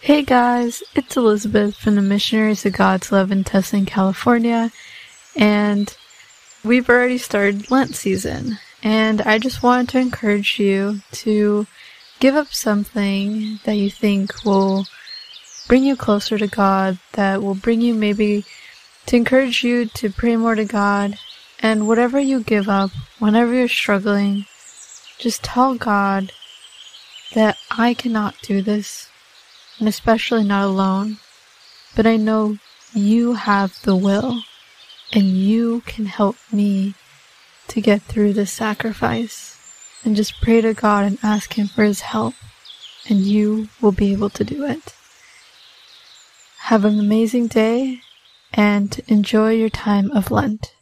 Hey guys, it's Elizabeth from the Missionaries of God's Love in Tustin, California, and we've already started Lent season. And I just wanted to encourage you to give up something that you think will bring you closer to God, that will bring you maybe to encourage you to pray more to God. And whatever you give up, whenever you're struggling, just tell God that I cannot do this and especially not alone. But I know you have the will, and you can help me to get through this sacrifice. And just pray to God and ask Him for His help, and you will be able to do it. Have an amazing day and enjoy your time of Lent.